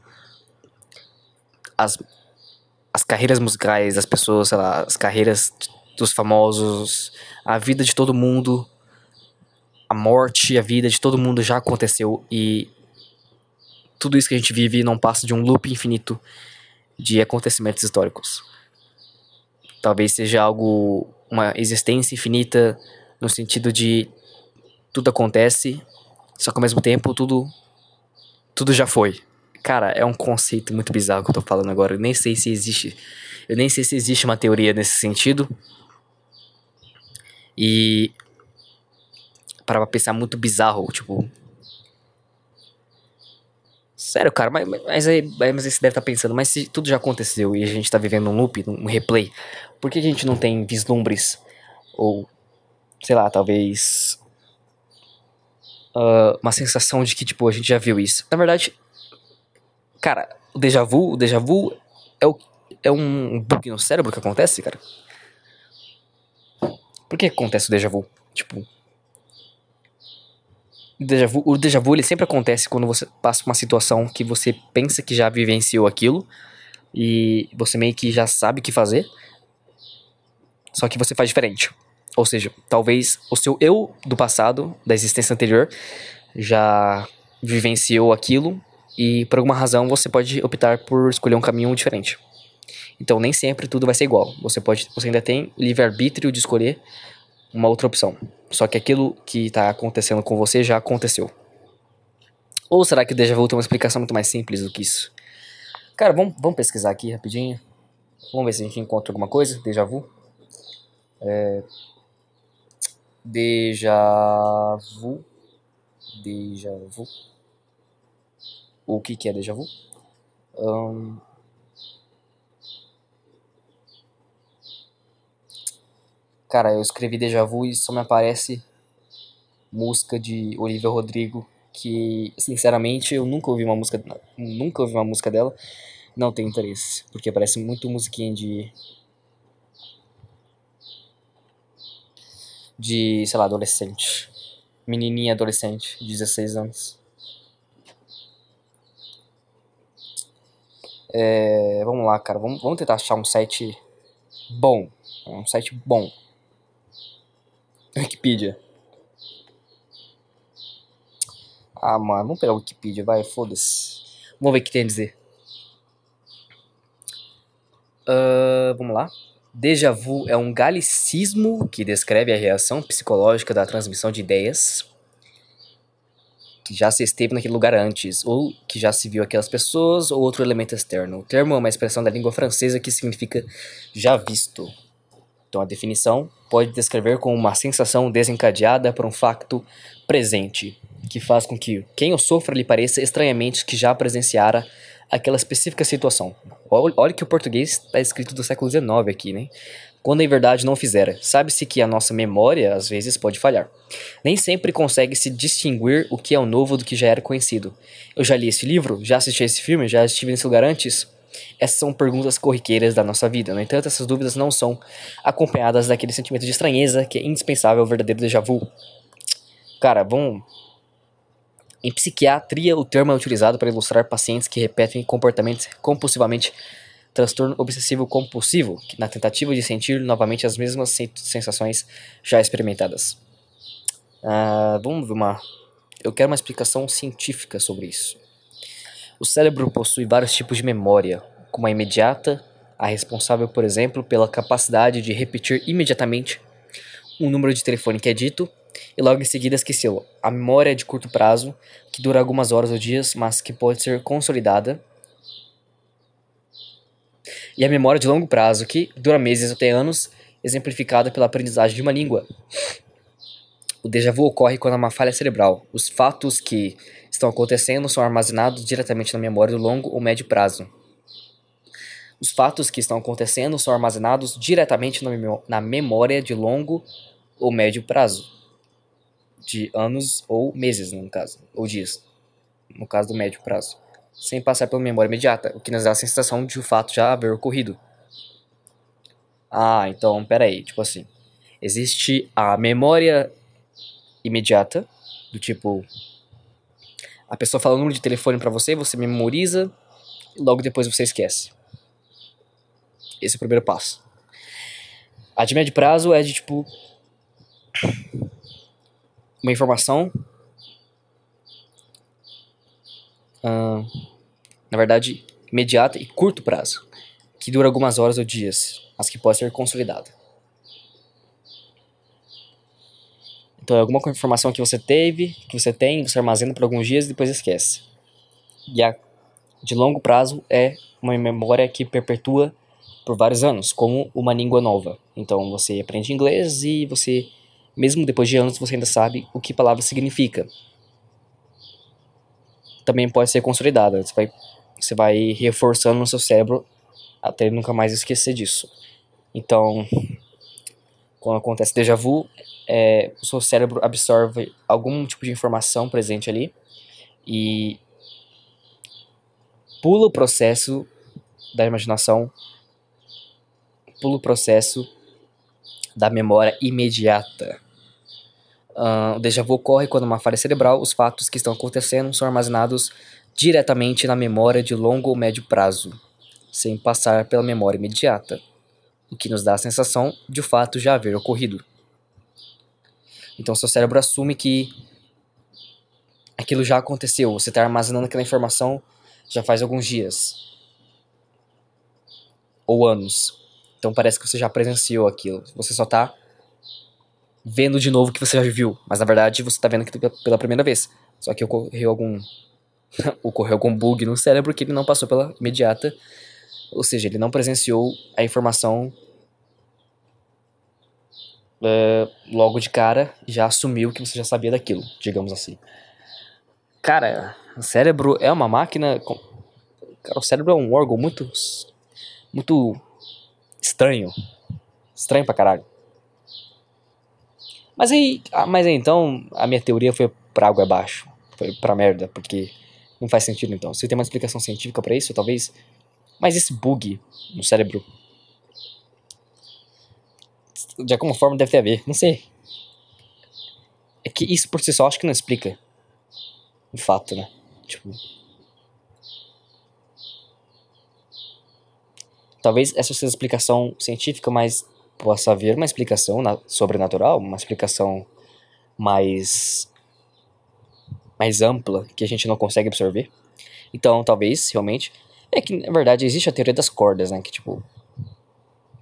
As, as carreiras musicais das pessoas, sei lá, as carreiras dos famosos, a vida de todo mundo, a morte, a vida de todo mundo já aconteceu e tudo isso que a gente vive não passa de um loop infinito de acontecimentos históricos talvez seja algo, uma existência infinita, no sentido de tudo acontece, só que ao mesmo tempo tudo, tudo já foi. Cara, é um conceito muito bizarro que eu tô falando agora. Eu nem sei se existe. Eu nem sei se existe uma teoria nesse sentido. E. Para pensar muito bizarro, tipo. Sério, cara, mas, mas, aí, mas aí você deve estar tá pensando, mas se tudo já aconteceu e a gente tá vivendo um loop, um replay, por que a gente não tem vislumbres? Ou, sei lá, talvez. Uh, uma sensação de que, tipo, a gente já viu isso. Na verdade, cara, o déjà vu, o déjà vu é, o, é um bug no cérebro que acontece, cara. Por que acontece o déjà vu? Tipo, o déjà vu, o déjà vu ele sempre acontece quando você passa uma situação que você pensa que já vivenciou aquilo e você meio que já sabe o que fazer, só que você faz diferente. Ou seja, talvez o seu eu do passado, da existência anterior, já vivenciou aquilo e por alguma razão você pode optar por escolher um caminho diferente. Então nem sempre tudo vai ser igual. Você pode, você ainda tem livre arbítrio de escolher uma outra opção. Só que aquilo que está acontecendo com você já aconteceu. Ou será que o déjà vu tem uma explicação muito mais simples do que isso? Cara, vamos, vamos pesquisar aqui rapidinho. Vamos ver se a gente encontra alguma coisa. Déjà vu. É... Déjà vu. Déjà vu. O que, que é déjà vu? Um... Cara, eu escrevi Deja Vu e só me aparece música de Olivia Rodrigo, que sinceramente eu nunca ouvi uma música, nunca ouvi uma música dela. Não tenho interesse, porque parece muito musiquinha de de, sei lá, adolescente. Menininha adolescente, de 16 anos. É, vamos lá, cara. Vamos, vamos tentar achar um site bom. Um site bom. Wikipedia. Ah, mano, vamos pegar o Wikipedia, vai, foda-se. Vamos ver o que tem a dizer. Uh, vamos lá. Déjà vu é um galicismo que descreve a reação psicológica da transmissão de ideias que já se esteve naquele lugar antes, ou que já se viu aquelas pessoas, ou outro elemento externo. O termo é uma expressão da língua francesa que significa já visto. Então, a definição pode descrever como uma sensação desencadeada por um facto presente, que faz com que quem o sofra lhe pareça estranhamente que já presenciara aquela específica situação. Olha que o português está escrito do século XIX aqui, né? Quando em verdade não fizera. Sabe-se que a nossa memória às vezes pode falhar. Nem sempre consegue se distinguir o que é o novo do que já era conhecido. Eu já li esse livro, já assisti esse filme, já estive nesse lugar antes. Essas são perguntas corriqueiras da nossa vida. No entanto, essas dúvidas não são acompanhadas daquele sentimento de estranheza que é indispensável ao verdadeiro déjà vu. Cara, vamos. Em psiquiatria, o termo é utilizado para ilustrar pacientes que repetem comportamentos compulsivamente transtorno obsessivo compulsivo, na tentativa de sentir novamente as mesmas sensações já experimentadas. Uh, vamos ver uma. Eu quero uma explicação científica sobre isso. O cérebro possui vários tipos de memória, como a imediata, a responsável, por exemplo, pela capacidade de repetir imediatamente um número de telefone que é dito e logo em seguida esquecê-lo. A memória é de curto prazo, que dura algumas horas ou dias, mas que pode ser consolidada. E a memória de longo prazo, que dura meses até anos, exemplificada pela aprendizagem de uma língua. O déjà vu ocorre quando há uma falha cerebral. Os fatos que estão acontecendo são armazenados diretamente na memória do longo ou médio prazo. Os fatos que estão acontecendo são armazenados diretamente na memória de longo ou médio prazo. De anos ou meses, no caso, ou dias, no caso do médio prazo, sem passar pela memória imediata, o que nos dá a sensação de o fato já haver ocorrido. Ah, então, peraí, tipo assim, existe a memória imediata, do tipo a pessoa fala o número de telefone para você, você memoriza e logo depois você esquece. Esse é o primeiro passo. A de médio prazo é de tipo uma informação na verdade imediata e curto prazo, que dura algumas horas ou dias, mas que pode ser consolidada. Então é alguma informação que você teve, que você tem, você armazena por alguns dias e depois esquece. E a de longo prazo é uma memória que perpetua por vários anos, como uma língua nova. Então você aprende inglês e você, mesmo depois de anos, você ainda sabe o que palavra significa. Também pode ser consolidada. Você vai, você vai reforçando no seu cérebro até nunca mais esquecer disso. Então, quando acontece déjà vu, é, o seu cérebro absorve algum tipo de informação presente ali e pula o processo da imaginação, pula o processo da memória imediata. Uh, o déjà vu ocorre quando uma falha cerebral, os fatos que estão acontecendo são armazenados diretamente na memória de longo ou médio prazo, sem passar pela memória imediata, o que nos dá a sensação de o fato já haver ocorrido. Então seu cérebro assume que aquilo já aconteceu, você está armazenando aquela informação já faz alguns dias ou anos. Então parece que você já presenciou aquilo. Você só está vendo de novo o que você já viu, mas na verdade você está vendo aquilo pela primeira vez. Só que ocorreu algum *laughs* ocorreu algum bug no cérebro que ele não passou pela imediata, ou seja, ele não presenciou a informação uh, logo de cara já assumiu que você já sabia daquilo, digamos assim. Cara, o cérebro é uma máquina. Cara, o cérebro é um órgão muito. muito estranho. Estranho pra caralho. Mas aí, ah, mas aí então a minha teoria foi pra água abaixo. Foi pra merda, porque não faz sentido então. Você tem uma explicação científica para isso, talvez? Mas esse bug no cérebro de alguma forma deve ter a ver, não sei. É que isso por si só acho que não explica o fato, né? Tipo. Talvez essa seja a explicação científica, mas possa haver uma explicação na, sobrenatural, uma explicação mais mais ampla que a gente não consegue absorver. Então, talvez realmente é que na verdade existe a teoria das cordas, né, que tipo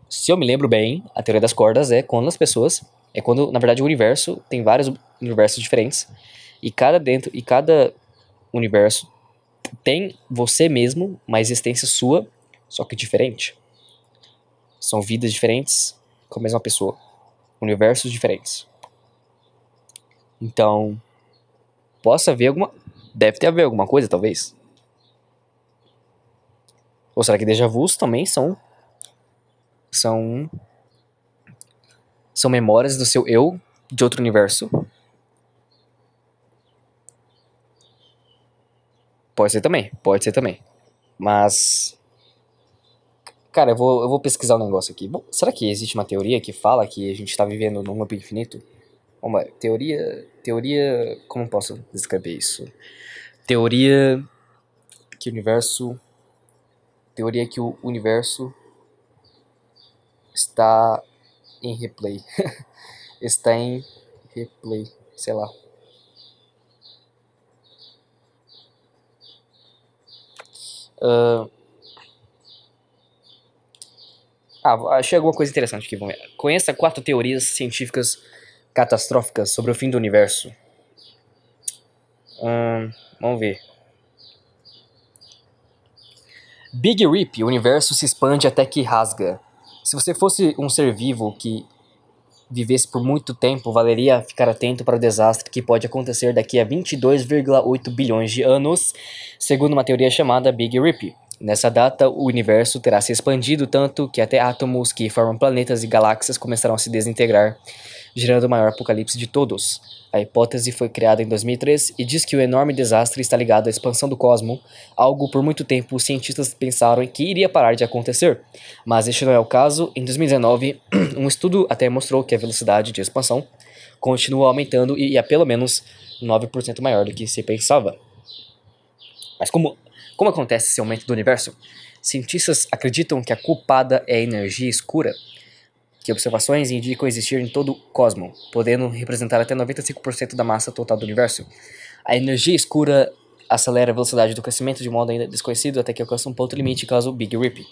se eu me lembro bem, a teoria das cordas é quando as pessoas. É quando, na verdade, o universo tem vários universos diferentes. E cada dentro. E cada universo tem você mesmo, uma existência sua, só que diferente. São vidas diferentes com a mesma pessoa. Universos diferentes. Então. Possa haver alguma. Deve ter haver alguma coisa, talvez. Ou será que déjà vus também são são são memórias do seu eu de outro universo. Pode ser também, pode ser também. Mas Cara, eu vou, eu vou pesquisar um negócio aqui. Bom, será que existe uma teoria que fala que a gente está vivendo num loop infinito? Uma teoria. Teoria. Como posso descrever isso? Teoria. Que o universo. Teoria que o universo está em replay. *laughs* está em replay. Sei lá. Uh, ah, achei alguma coisa interessante aqui. Vamos ver. Conheça quatro teorias científicas catastróficas sobre o fim do universo. Hum, vamos ver. Big Rip, o universo se expande até que rasga. Se você fosse um ser vivo que vivesse por muito tempo, valeria ficar atento para o desastre que pode acontecer daqui a 22,8 bilhões de anos, segundo uma teoria chamada Big Rip. Nessa data, o universo terá se expandido tanto que até átomos que formam planetas e galáxias começarão a se desintegrar, gerando o maior apocalipse de todos. A hipótese foi criada em 2003 e diz que o enorme desastre está ligado à expansão do cosmos, algo por muito tempo os cientistas pensaram que iria parar de acontecer. Mas este não é o caso. Em 2019, *clears throat* um estudo até mostrou que a velocidade de expansão continua aumentando e é pelo menos 9% maior do que se pensava. Mas como como acontece esse aumento do universo? Cientistas acreditam que a culpada é a energia escura, que observações indicam existir em todo o cosmos, podendo representar até 95% da massa total do universo. A energia escura acelera a velocidade do crescimento de modo ainda desconhecido até que alcança um ponto limite causa o Big Rip.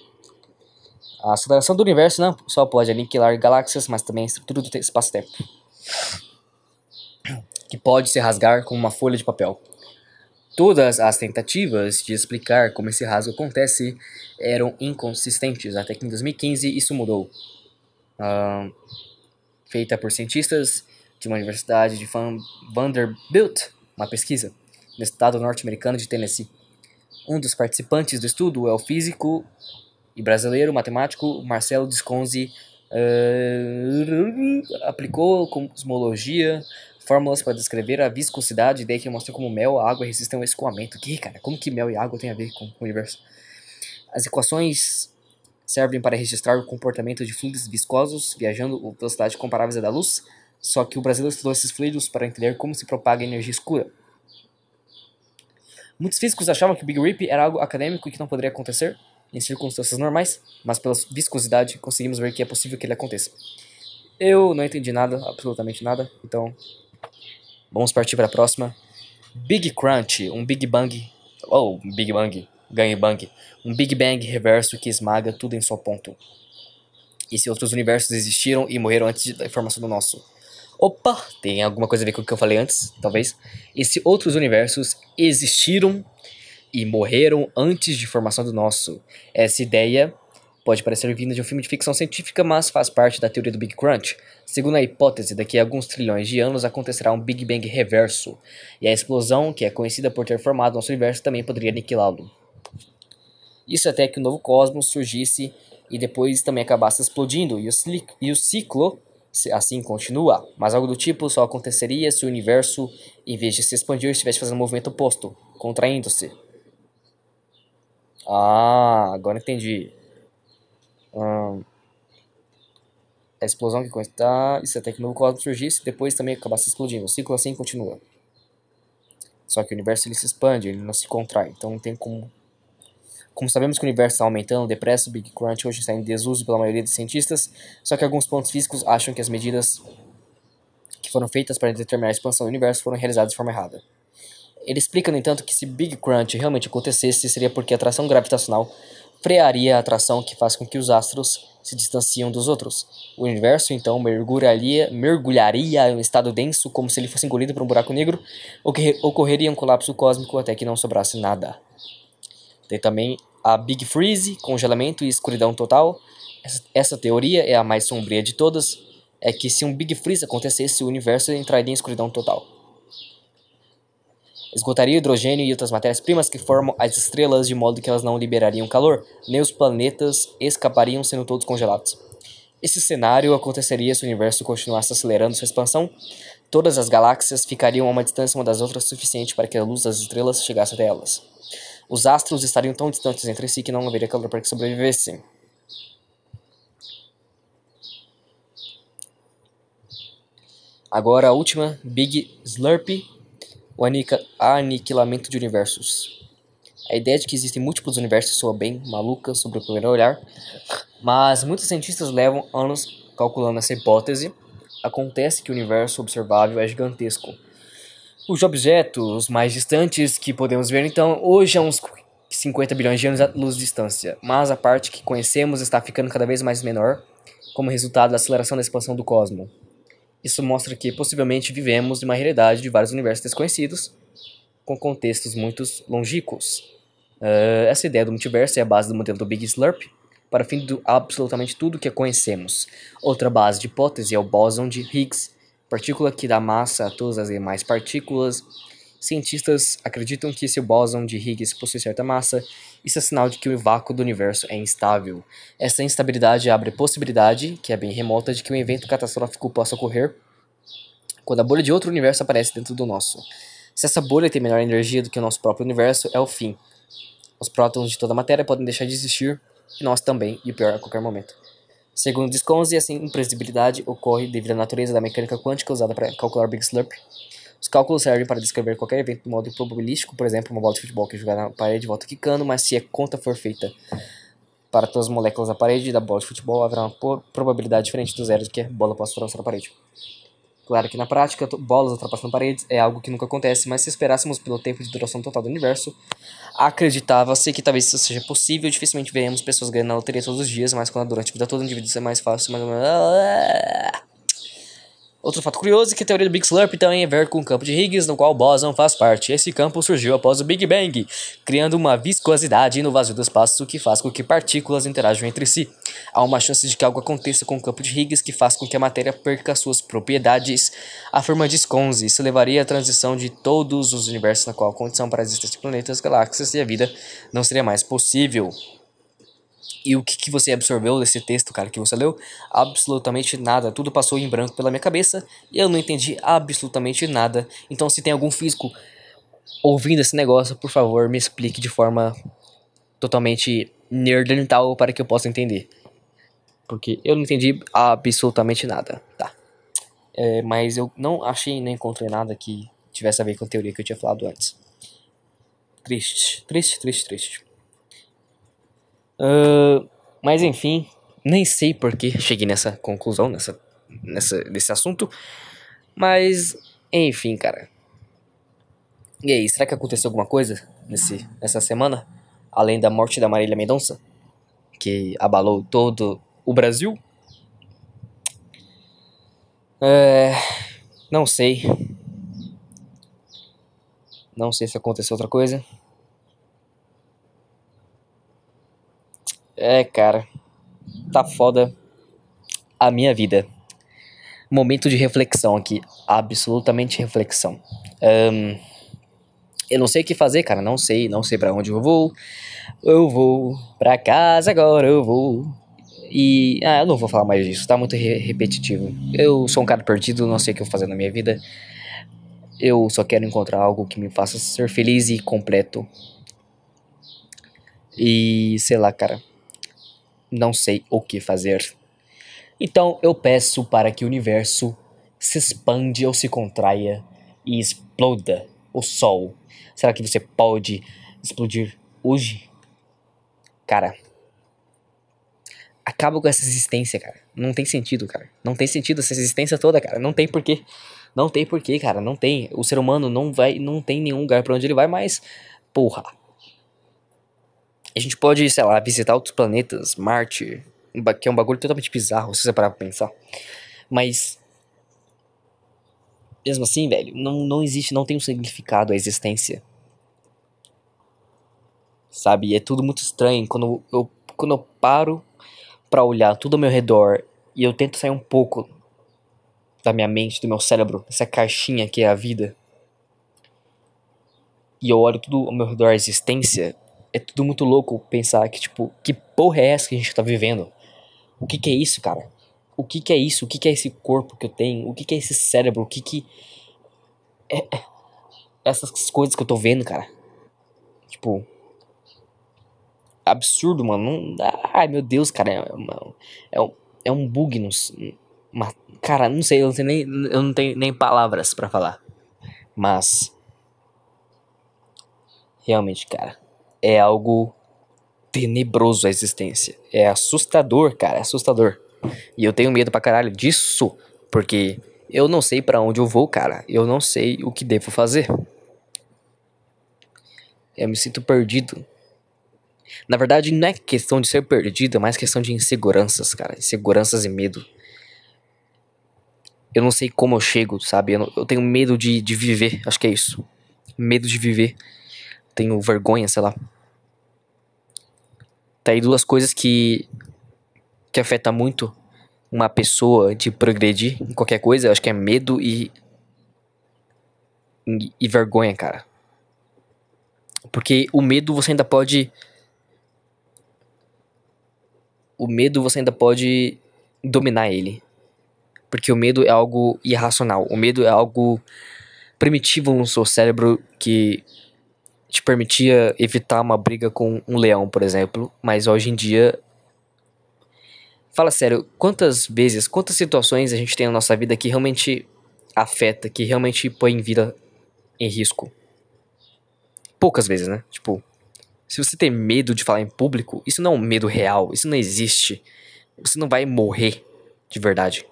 A aceleração do universo não só pode aniquilar galáxias, mas também a estrutura do espaço-tempo, que pode se rasgar como uma folha de papel. Todas as tentativas de explicar como esse rasgo acontece eram inconsistentes, até que em 2015 isso mudou. Uh, feita por cientistas de uma universidade de Vanderbilt, uma pesquisa no estado norte-americano de Tennessee. Um dos participantes do estudo é o físico e brasileiro matemático Marcelo Desconzi. Uh, aplicou cosmologia fórmulas para descrever a viscosidade, daí que mostra como mel, água resistem ao escoamento. Que, cara, como que mel e água tem a ver com o universo? As equações servem para registrar o comportamento de fluidos viscosos viajando a velocidade comparáveis à da luz, só que o Brasil estudou esses fluidos para entender como se propaga a energia escura. Muitos físicos achavam que o Big Rip era algo acadêmico e que não poderia acontecer em circunstâncias normais, mas pela viscosidade conseguimos ver que é possível que ele aconteça. Eu não entendi nada, absolutamente nada, então Vamos partir para a próxima. Big Crunch, um Big Bang. Oh, Big Bang. Gangue Bang. Um Big Bang reverso que esmaga tudo em seu ponto. E se outros universos existiram e morreram antes da formação do nosso? Opa, tem alguma coisa a ver com o que eu falei antes, talvez. E se outros universos existiram e morreram antes de formação do nosso? Essa ideia Pode parecer vinda de um filme de ficção científica, mas faz parte da teoria do Big Crunch. Segundo a hipótese, daqui a alguns trilhões de anos acontecerá um Big Bang reverso, e a explosão, que é conhecida por ter formado nosso universo, também poderia aniquilá-lo. Isso até que o novo cosmos surgisse e depois também acabasse explodindo, e o, e o ciclo assim continua, mas algo do tipo só aconteceria se o universo, em vez de se expandir, estivesse fazendo um movimento oposto, contraindo-se. Ah, agora entendi a explosão que está, isso até que o novo cosmos surgisse, depois também acabasse explodindo. O ciclo assim continua. Só que o universo ele se expande, ele não se contrai. Então não tem como. Como sabemos que o universo está aumentando depressa, o Big Crunch hoje está em desuso pela maioria dos cientistas, só que alguns pontos físicos acham que as medidas que foram feitas para determinar a expansão do universo foram realizadas de forma errada. Ele explica, no entanto, que se Big Crunch realmente acontecesse, seria porque a atração gravitacional frearia a atração que faz com que os astros se distanciam dos outros. O universo, então, mergulharia, mergulharia em um estado denso, como se ele fosse engolido por um buraco negro, ou que ocorreria um colapso cósmico até que não sobrasse nada. Tem também a Big Freeze, congelamento e escuridão total. Essa, essa teoria é a mais sombria de todas, é que se um Big Freeze acontecesse, o universo entraria em escuridão total esgotaria hidrogênio e outras matérias-primas que formam as estrelas de modo que elas não liberariam calor, nem os planetas escapariam sendo todos congelados. Esse cenário aconteceria se o universo continuasse acelerando sua expansão. Todas as galáxias ficariam a uma distância uma das outras suficiente para que a luz das estrelas chegasse até elas. Os astros estariam tão distantes entre si que não haveria calor para que sobrevivessem. Agora a última, Big Slurp o aniquilamento de universos. A ideia de que existem múltiplos universos soa bem maluca sobre o primeiro olhar, mas muitos cientistas levam anos calculando essa hipótese. Acontece que o universo observável é gigantesco. Os objetos mais distantes que podemos ver então hoje é uns 50 bilhões de anos de luz de distância, mas a parte que conhecemos está ficando cada vez mais menor como resultado da aceleração da expansão do cosmos. Isso mostra que possivelmente vivemos em uma realidade de vários universos desconhecidos, com contextos muito longínquos. Uh, essa ideia do multiverso é a base do modelo do Big Slurp para o fim de absolutamente tudo que conhecemos. Outra base de hipótese é o bóson de Higgs, partícula que dá massa a todas as demais partículas. Cientistas acreditam que se o bóson de Higgs possui certa massa, isso é sinal de que o vácuo do universo é instável. Essa instabilidade abre possibilidade, que é bem remota, de que um evento catastrófico possa ocorrer quando a bolha de outro universo aparece dentro do nosso. Se essa bolha tem menor energia do que o nosso próprio universo, é o fim. Os prótons de toda a matéria podem deixar de existir, e nós também, e o pior a qualquer momento. Segundo Desconze, essa imprevisibilidade ocorre devido à natureza da mecânica quântica usada para calcular Big Slurp. Os cálculos servem para descrever qualquer evento de modo probabilístico, por exemplo, uma bola de futebol que é jogar na parede volta quicando, mas se a conta for feita para todas as moléculas da parede da bola de futebol, haverá uma probabilidade diferente do zero de que a bola possa atravessar a parede. Claro que na prática, bolas ultrapassando paredes é algo que nunca acontece, mas se esperássemos pelo tempo de duração total do universo, acreditava-se que talvez isso seja possível. Dificilmente veremos pessoas ganhando na loteria todos os dias, mas quando durante a vida toda o indivíduo é mais fácil, mais ou menos. Outro fato curioso é que a teoria do Big Slurp tem a ver com o campo de Higgs, no qual o bóson faz parte. Esse campo surgiu após o Big Bang, criando uma viscosidade no vazio do espaço, o que faz com que partículas interajam entre si. Há uma chance de que algo aconteça com o campo de Higgs que faz com que a matéria perca suas propriedades. A forma de Sconze isso levaria à transição de todos os universos na qual a condição para a existência de planetas, galáxias e a vida não seria mais possível. E o que, que você absorveu desse texto, cara, que você leu? Absolutamente nada. Tudo passou em branco pela minha cabeça e eu não entendi absolutamente nada. Então, se tem algum físico ouvindo esse negócio, por favor, me explique de forma totalmente nerdental para que eu possa entender. Porque eu não entendi absolutamente nada, tá? É, mas eu não achei nem encontrei nada que tivesse a ver com a teoria que eu tinha falado antes. Triste, triste, triste, triste. Uh, mas enfim, nem sei por que cheguei nessa conclusão, nessa, nessa, nesse assunto. Mas, enfim, cara. E aí, será que aconteceu alguma coisa nesse, nessa semana? Além da morte da Marília Mendonça? Que abalou todo o Brasil? É, não sei. Não sei se aconteceu outra coisa. É, cara. Tá foda a minha vida. Momento de reflexão aqui. Absolutamente reflexão. Um, eu não sei o que fazer, cara. Não sei. Não sei para onde eu vou. Eu vou pra casa agora, eu vou. E. Ah, eu não vou falar mais disso. Tá muito re repetitivo. Eu sou um cara perdido, não sei o que eu vou fazer na minha vida. Eu só quero encontrar algo que me faça ser feliz e completo. E sei lá, cara não sei o que fazer. Então eu peço para que o universo se expande ou se contraia e exploda o Sol. Será que você pode explodir hoje? Cara, acaba com essa existência, cara. Não tem sentido, cara. Não tem sentido essa existência toda, cara. Não tem porquê. Não tem porquê, cara. Não tem. O ser humano não vai, não tem nenhum lugar para onde ele vai, mas porra, a gente pode, sei lá, visitar outros planetas, Marte, que é um bagulho totalmente bizarro, se você parar pra pensar. Mas. Mesmo assim, velho, não, não existe, não tem um significado a existência. Sabe? É tudo muito estranho. Quando eu, quando eu paro para olhar tudo ao meu redor e eu tento sair um pouco da minha mente, do meu cérebro, dessa caixinha que é a vida. E eu olho tudo ao meu redor, a existência, é tudo muito louco pensar que, tipo, que porra é essa que a gente tá vivendo? O que que é isso, cara? O que que é isso? O que que é esse corpo que eu tenho? O que que é esse cérebro? O que que... É, é essas coisas que eu tô vendo, cara. Tipo... Absurdo, mano. Ai, meu Deus, cara. É, uma, é, um, é um bug no, Mas, cara, não sei, eu não, sei nem, eu não tenho nem palavras para falar. Mas. Realmente, cara. É algo tenebroso a existência. É assustador, cara. É assustador. E eu tenho medo pra caralho disso. Porque eu não sei para onde eu vou, cara. Eu não sei o que devo fazer. Eu me sinto perdido. Na verdade, não é questão de ser perdido, é mais questão de inseguranças, cara. Inseguranças e medo. Eu não sei como eu chego, sabe? Eu, não, eu tenho medo de, de viver, acho que é isso. Medo de viver. Tenho vergonha, sei lá. Tá aí duas coisas que. que afeta muito uma pessoa de progredir em qualquer coisa. Eu acho que é medo e. e, e vergonha, cara. Porque o medo você ainda pode. O medo você ainda pode dominar ele. Porque o medo é algo irracional. O medo é algo primitivo no seu cérebro que te permitia evitar uma briga com um leão, por exemplo. Mas hoje em dia. Fala sério, quantas vezes, quantas situações a gente tem na nossa vida que realmente afeta, que realmente põe vida em risco? poucas vezes, né? Tipo, se você tem medo de falar em público, isso não é um medo real, isso não existe. Você não vai morrer de verdade.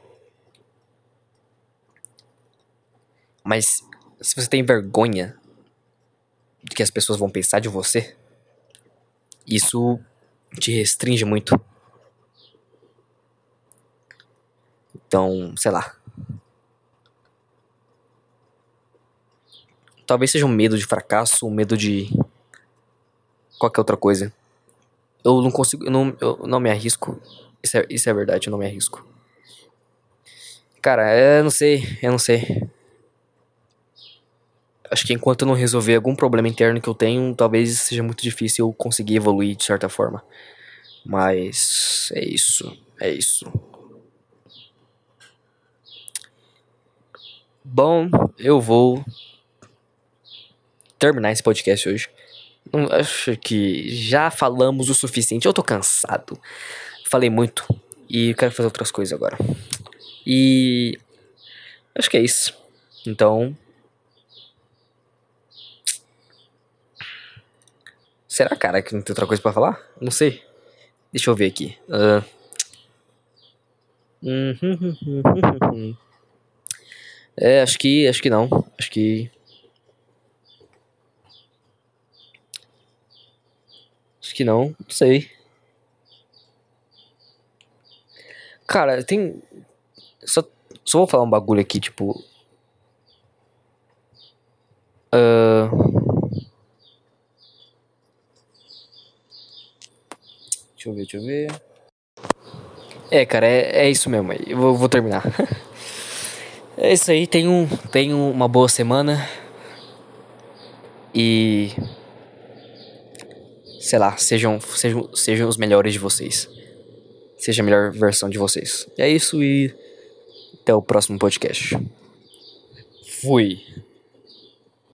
Mas se você tem vergonha do que as pessoas vão pensar de você, isso te restringe muito. Então, sei lá. Talvez seja um medo de fracasso, um medo de qualquer outra coisa. Eu não consigo, eu não, eu não me arrisco. Isso é, isso é verdade, eu não me arrisco. Cara, eu não sei, eu não sei. Acho que enquanto eu não resolver algum problema interno que eu tenho, talvez seja muito difícil eu conseguir evoluir de certa forma. Mas é isso, é isso. Bom, eu vou terminar esse podcast hoje. Acho que já falamos o suficiente. Eu tô cansado. Falei muito. E quero fazer outras coisas agora. E. Acho que é isso. Então. Será, cara, que não tem outra coisa para falar? Não sei. Deixa eu ver aqui. Uh... *laughs* É, acho que. Acho que não. Acho que. Acho que não, não sei. Cara, tem. Só, só vou falar um bagulho aqui, tipo. Uh... Deixa eu ver, deixa eu ver. É, cara, é, é isso mesmo. Eu vou, vou terminar. *laughs* é isso aí. Tenham, tenham uma boa semana. E sei lá, sejam, sejam, sejam os melhores de vocês. Seja a melhor versão de vocês. É isso e até o próximo podcast. Fui.